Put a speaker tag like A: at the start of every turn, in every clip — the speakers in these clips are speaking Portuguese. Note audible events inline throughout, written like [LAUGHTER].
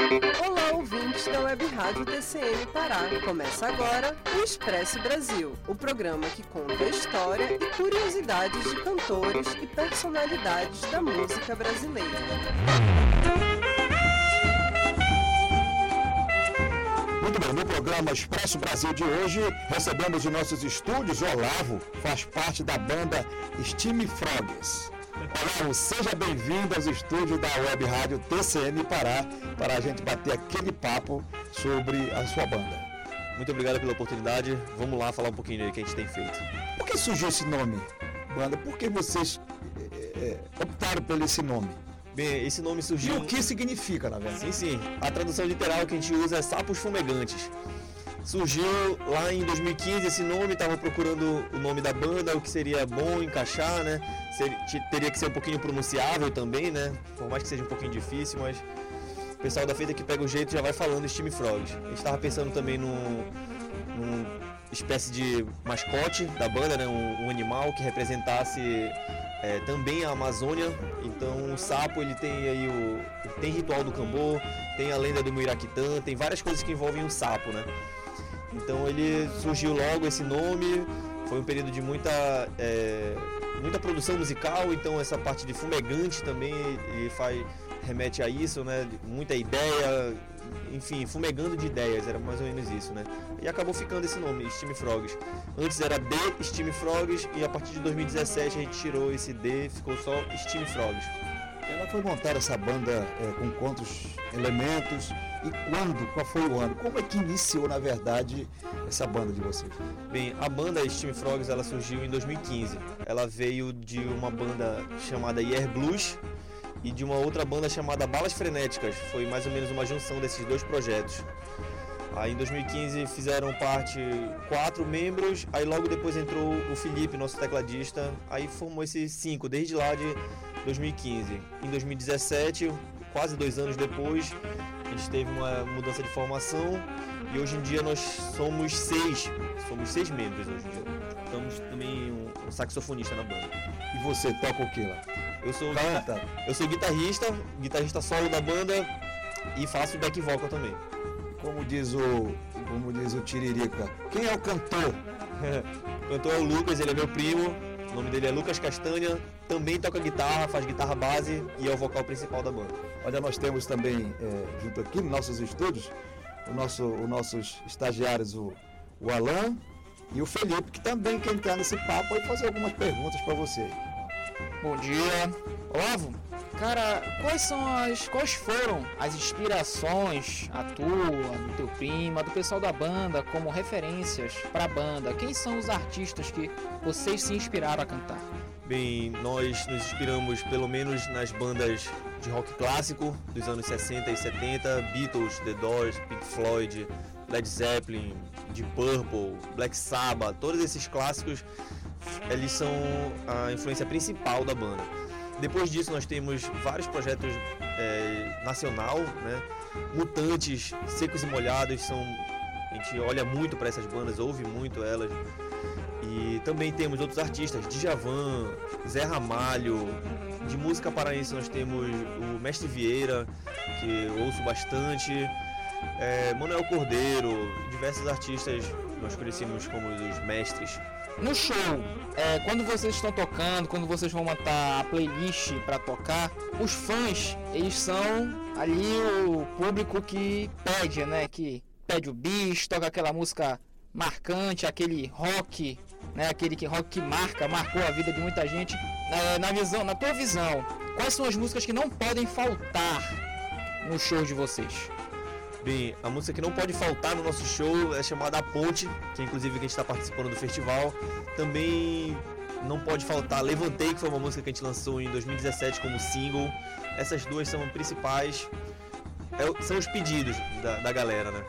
A: Olá, ouvintes da Web Rádio TCM Pará. Começa agora o Expresso Brasil, o programa que conta a história e curiosidades de cantores e personalidades da música brasileira.
B: Muito bem, no programa Expresso Brasil de hoje, recebemos em nossos estúdios Olavo, faz parte da banda Steam Frogs. Olavo, seja bem-vindo aos estúdios da Web Rádio TCM Pará, para a gente bater aquele papo sobre a sua banda.
C: Muito obrigado pela oportunidade. Vamos lá falar um pouquinho do que a gente tem feito.
B: Por que surgiu esse nome, banda? Por que vocês é, optaram por esse nome?
C: Bem, esse nome surgiu.
B: E o que significa, na verdade?
C: Sim, sim. A tradução literal que a gente usa é sapos fumegantes. Surgiu lá em 2015 esse nome, estava procurando o nome da banda, o que seria bom encaixar, né? Seria, teria que ser um pouquinho pronunciável também, né? Por mais que seja um pouquinho difícil, mas o pessoal da feita que pega o jeito já vai falando Steam Frogs. A gente estava pensando também num, num espécie de mascote da banda, né? Um, um animal que representasse é, também a Amazônia. Então o sapo ele tem aí o tem ritual do Cambô, tem a lenda do Muiraquitã, tem várias coisas que envolvem o sapo, né? Então ele surgiu logo esse nome. Foi um período de muita é, muita produção musical, então essa parte de fumegante também ele faz remete a isso, né? Muita ideia, enfim, fumegando de ideias, era mais ou menos isso, né? E acabou ficando esse nome, Steam Frogs. Antes era The Steam Frogs e a partir de 2017 a gente tirou esse D, ficou só Steam Frogs.
B: Ela foi montar essa banda é, com quantos elementos e quando? Qual foi o ano? Como é que iniciou, na verdade, essa banda de vocês?
C: Bem, a banda Steam Frogs ela surgiu em 2015. Ela veio de uma banda chamada Year Blues e de uma outra banda chamada Balas Frenéticas. Foi mais ou menos uma junção desses dois projetos. Aí em 2015 fizeram parte quatro membros, aí logo depois entrou o Felipe, nosso tecladista, aí formou esses cinco, desde lá de 2015. Em 2017, quase dois anos depois, a gente teve uma mudança de formação e hoje em dia nós somos seis, somos seis membros hoje em dia. Estamos também um, um saxofonista na banda.
B: E você toca o que lá?
C: Eu sou, Canta. eu sou guitarrista, guitarrista solo da banda e faço back vocal também.
B: Como diz o, como diz o Tiririca, quem é o cantor?
C: o [LAUGHS] cantor é o Lucas, ele é meu primo, o nome dele é Lucas Castanha, também toca guitarra, faz guitarra base e é o vocal principal da banda.
B: Olha, nós temos também, é, junto aqui nos nossos estúdios, o nosso, os nossos estagiários, o, o Alan e o Felipe, que também quer entrar nesse papo e fazer algumas perguntas para você.
D: Bom dia. Olavo, cara, quais são as. quais foram as inspirações, a tua, do teu primo, do pessoal da banda, como referências para a banda? Quem são os artistas que vocês se inspiraram a cantar?
C: Bem, nós nos inspiramos pelo menos nas bandas de rock clássico dos anos 60 e 70, Beatles, The Doors, Pink Floyd, Led Zeppelin, Deep Purple, Black Sabbath, todos esses clássicos eles são a influência principal da banda. Depois disso nós temos vários projetos é, nacional, né? Mutantes, Secos e Molhados são a gente olha muito para essas bandas, ouve muito elas. E também temos outros artistas, Djavan, Zé Ramalho. De música paraense nós temos o Mestre Vieira, que eu ouço bastante. É, Manuel Cordeiro, diversos artistas nós conhecemos como os mestres.
D: No show, é, quando vocês estão tocando, quando vocês vão montar a playlist para tocar, os fãs, eles são ali o público que pede, né? Que pede o bicho, toca aquela música marcante, aquele rock, né? Aquele que rock que marca, marcou a vida de muita gente. É, na visão, na tua visão, quais são as músicas que não podem faltar no show de vocês?
C: Bem, a música que não pode faltar no nosso show é chamada A Ponte, que inclusive a gente está participando do festival. Também não pode faltar Levantei, que foi uma música que a gente lançou em 2017 como single. Essas duas são principais, é, são os pedidos da, da galera, né?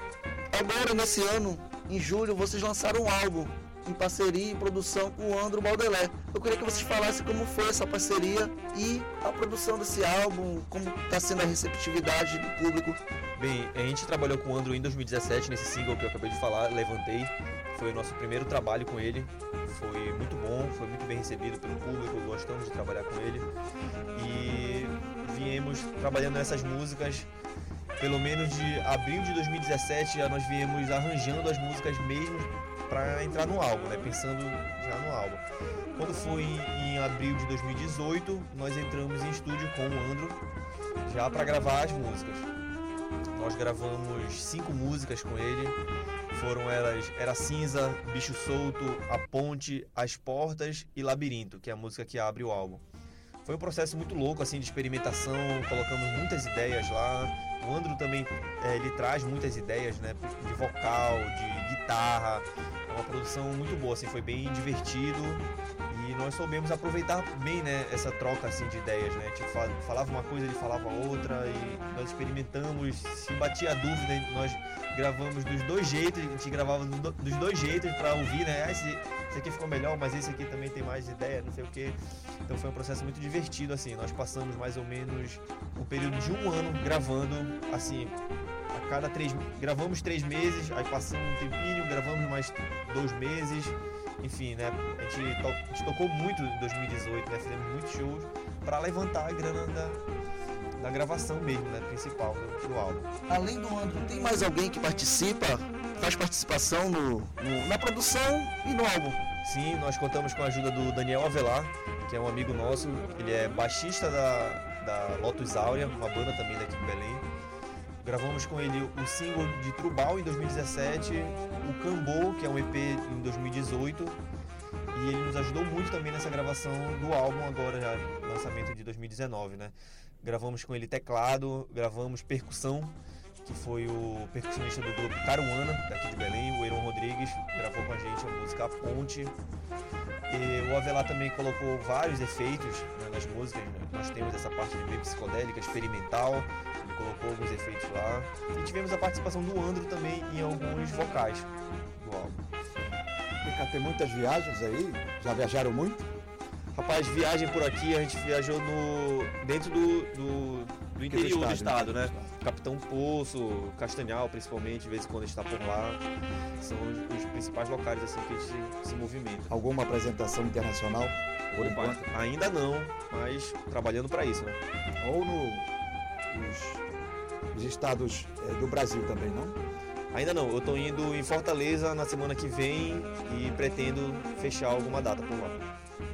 E: Agora, nesse ano, em julho, vocês lançaram um álbum em parceria e produção com o Andro Baldelé. Eu queria que vocês falassem como foi essa parceria e a produção desse álbum, como está sendo a receptividade do público.
C: Bem, a gente trabalhou com o Andro em 2017 nesse single que eu acabei de falar, Levantei. Foi o nosso primeiro trabalho com ele. Foi muito bom, foi muito bem recebido pelo público, gostamos de trabalhar com ele. E viemos trabalhando nessas músicas pelo menos de abril de 2017 já nós viemos arranjando as músicas mesmo para entrar no álbum, né? Pensando já no álbum. Quando foi em abril de 2018, nós entramos em estúdio com o Andro já para gravar as músicas. Nós gravamos cinco músicas com ele. Foram elas Era Cinza, Bicho Solto, A Ponte, As Portas e Labirinto, que é a música que abre o álbum. Foi um processo muito louco assim de experimentação, colocamos muitas ideias lá. O Andro também é, ele traz muitas ideias, né, de vocal, de guitarra. É uma produção muito boa, assim, foi bem divertido e nós soubemos aproveitar bem, né, essa troca assim de ideias, né? Tipo, falava uma coisa, ele falava outra e nós experimentamos, se batia a dúvida, nós gravamos dos dois jeitos, a gente gravava dos dois jeitos para ouvir, né? Ah, esse, esse, aqui ficou melhor, mas esse aqui também tem mais ideia, não sei o que. Então foi um processo muito divertido, assim. Nós passamos mais ou menos um período de um ano gravando, assim, a cada três. Gravamos três meses, aí passamos um tempinho, gravamos mais dois meses. Enfim, né? A gente, to, a gente tocou muito em 2018, né? Fizemos muitos shows para levantar a grana da, da gravação mesmo, né? Principal do, do álbum.
E: Além do Andro, tem mais alguém que participa, faz participação no, no, na produção e no álbum?
C: Sim, nós contamos com a ajuda do Daniel Avelar, que é um amigo nosso. Ele é baixista da, da Lotus Áurea, uma banda também daqui de Belém. Gravamos com ele o single de Trubal em 2017, o Cambô, que é um EP em 2018. E ele nos ajudou muito também nessa gravação do álbum agora, já, lançamento de 2019, né? Gravamos com ele teclado, gravamos percussão, que foi o percussionista do grupo Caruana, daqui de Belém, o Eiron Rodrigues, gravou com a gente a música Ponte. E o Avelar também colocou vários efeitos né, nas músicas. Né? Nós temos essa parte bem psicodélica, experimental. Ele colocou alguns efeitos lá. E tivemos a participação do Andro também em alguns vocais do álbum.
B: Tem muitas viagens aí? Já viajaram muito?
C: Rapaz, viagem por aqui, a gente viajou no dentro do, do, do interior do estado, né? Capitão Poço, Castanhal, principalmente, de vez em quando a gente está por lá. São os, os, principais locais assim que a gente se movimenta.
B: Alguma apresentação internacional? Por enquanto?
C: Ainda não, mas trabalhando para isso, né?
B: Ou no, nos, nos estados é, do Brasil também, não?
C: Ainda não, eu estou indo em Fortaleza na semana que vem e pretendo fechar alguma data por lá.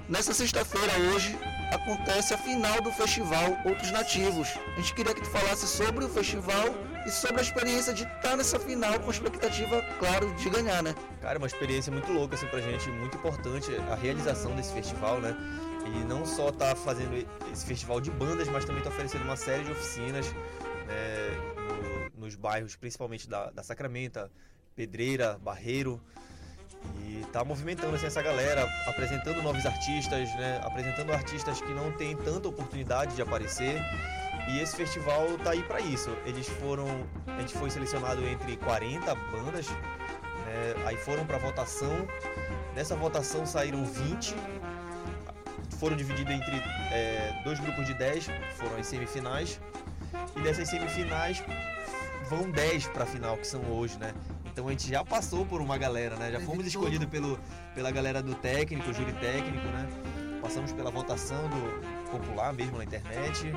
E: Nessa sexta-feira, hoje, acontece a final do festival Outros Nativos. A gente queria que tu falasse sobre o festival e sobre a experiência de estar nessa final com expectativa, claro, de ganhar, né?
C: Cara, é uma experiência muito louca assim pra gente, muito importante a realização desse festival, né? E não só tá fazendo esse festival de bandas, mas também tá oferecendo uma série de oficinas né, no, nos bairros, principalmente da, da Sacramenta, Pedreira, Barreiro. E tá movimentando assim, essa galera, apresentando novos artistas, né? Apresentando artistas que não têm tanta oportunidade de aparecer. E esse festival tá aí para isso. Eles foram, a gente foi selecionado entre 40 bandas, né? aí foram para votação. Nessa votação saíram 20, foram divididos entre é, dois grupos de 10, foram as semifinais. E dessas semifinais vão 10 para a final, que são hoje, né? Então a gente já passou por uma galera, né? Já fomos escolhidos pelo, pela galera do técnico, júri técnico, né? Passamos pela votação do popular mesmo na internet.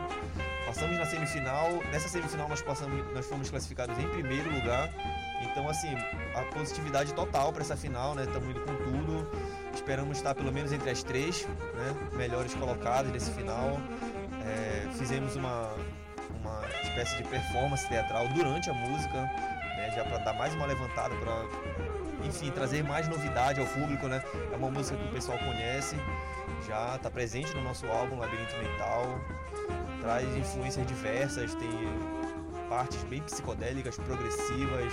C: Passamos na semifinal. Nessa semifinal nós passamos, nós fomos classificados em primeiro lugar. Então assim, a positividade total para essa final, né? Estamos indo com tudo. Esperamos estar pelo menos entre as três, né? Melhores colocados desse final. É, fizemos uma, uma espécie de performance teatral durante a música né? Já para dar mais uma levantada, para enfim, trazer mais novidade ao público, né? É uma música que o pessoal conhece, já está presente no nosso álbum Labirinto Mental, traz influências diversas, tem partes bem psicodélicas, progressivas,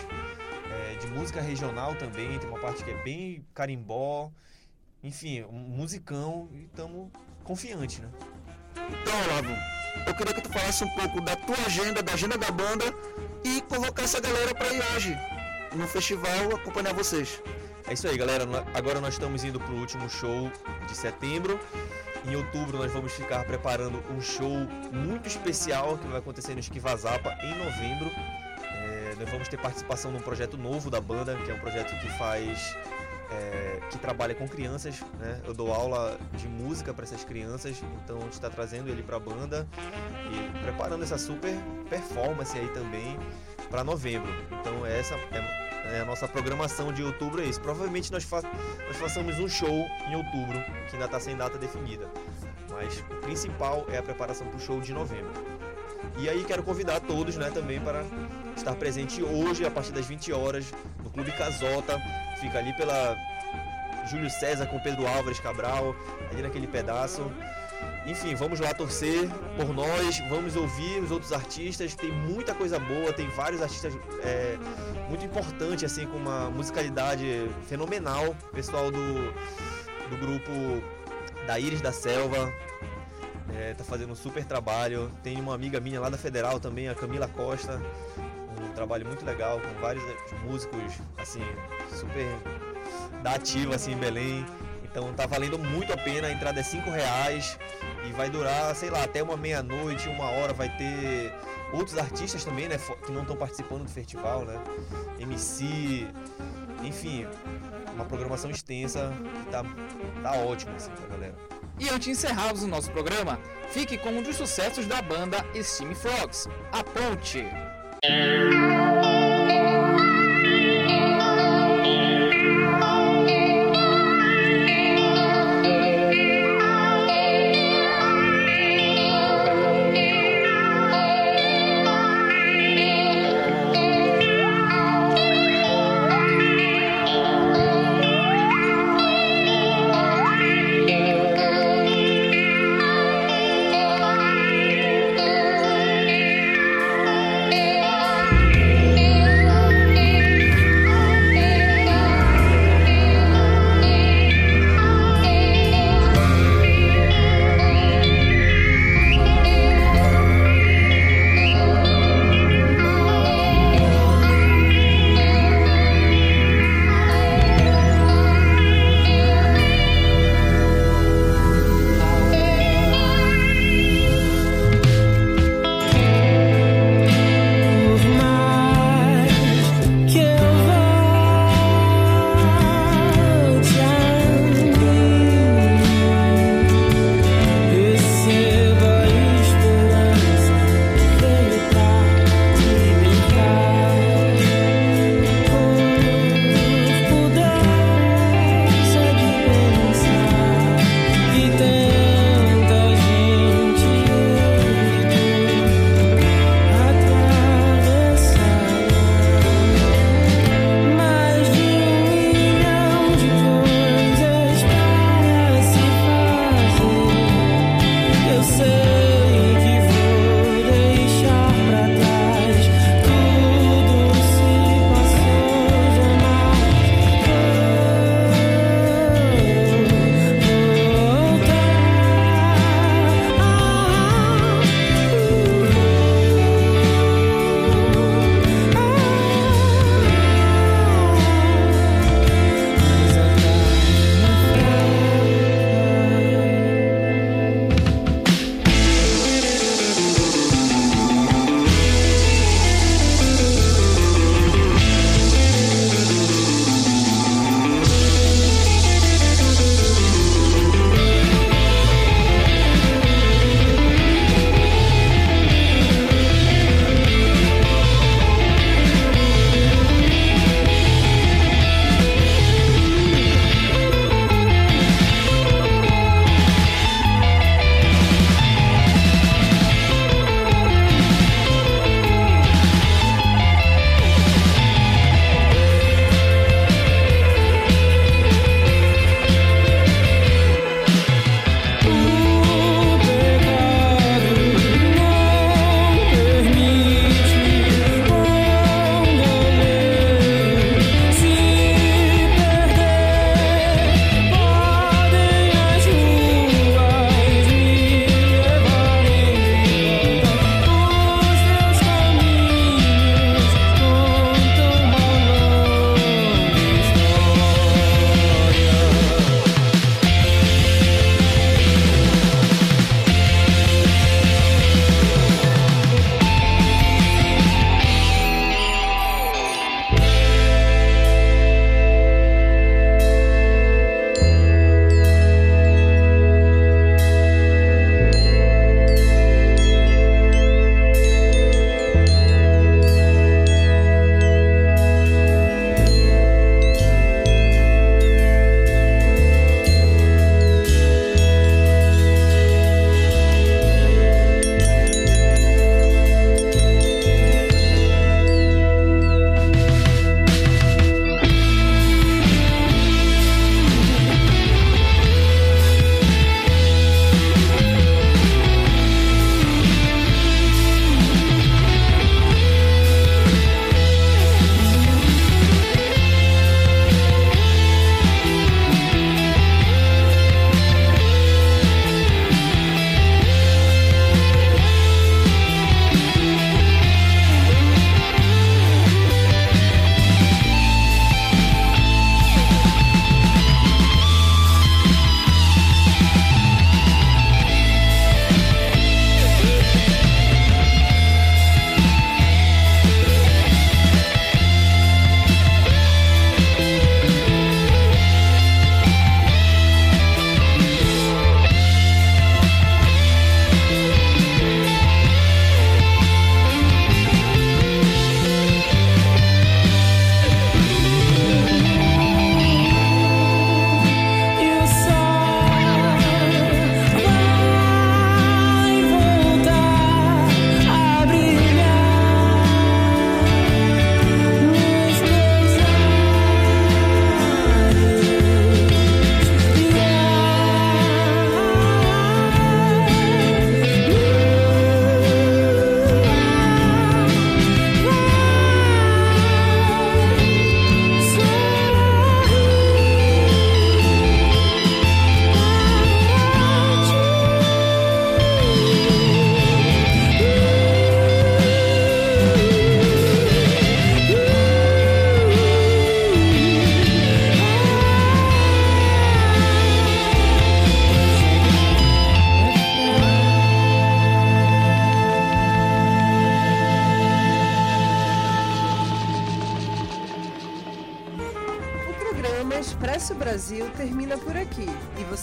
C: é, de música regional também, tem uma parte que é bem carimbó, enfim, um musicão e estamos confiantes, né?
E: Então, Olavo, eu queria que tu falasse um pouco da tua agenda, da agenda da banda e convocar essa galera para ir hoje no festival acompanhar vocês.
C: É isso aí, galera. Agora nós estamos indo para o último show de setembro. Em outubro nós vamos ficar preparando um show muito especial que vai acontecer no Esquivazapa em novembro. É, nós vamos ter participação num projeto novo da banda, que é um projeto que faz é, que trabalha com crianças, né? Eu dou aula de música para essas crianças, então a gente está trazendo ele para a banda e preparando essa super performance aí também para novembro. Então essa é, é, a nossa programação de outubro é isso. Provavelmente nós, fa nós façamos um show em outubro, que ainda está sem data definida. Mas o principal é a preparação para o show de novembro. E aí quero convidar todos né, também para estar presente hoje, a partir das 20 horas, no Clube Casota. Fica ali pela Júlio César com Pedro Álvares Cabral, ali naquele pedaço. Enfim, vamos lá torcer por nós, vamos ouvir os outros artistas. Tem muita coisa boa, tem vários artistas é, muito importantes, assim, com uma musicalidade fenomenal. Pessoal do, do grupo da Íris da Selva, é, tá fazendo um super trabalho. Tem uma amiga minha lá da Federal também, a Camila Costa, um trabalho muito legal com vários músicos assim super da ativa assim em Belém. Então tá valendo muito a pena, a entrada é 5 reais e vai durar, sei lá, até uma meia-noite, uma hora, vai ter outros artistas também, né, que não estão participando do festival, né? MC, enfim, uma programação extensa que tá, tá ótimo assim pra galera.
D: E antes de encerrarmos o nosso programa, fique com um dos sucessos da banda Steam Frogs, A Ponte.
A: Programa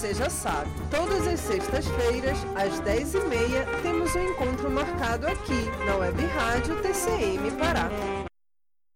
A: você já sabe, todas as sextas-feiras, às 10h30, temos um encontro marcado aqui, na Web Rádio TCM Pará.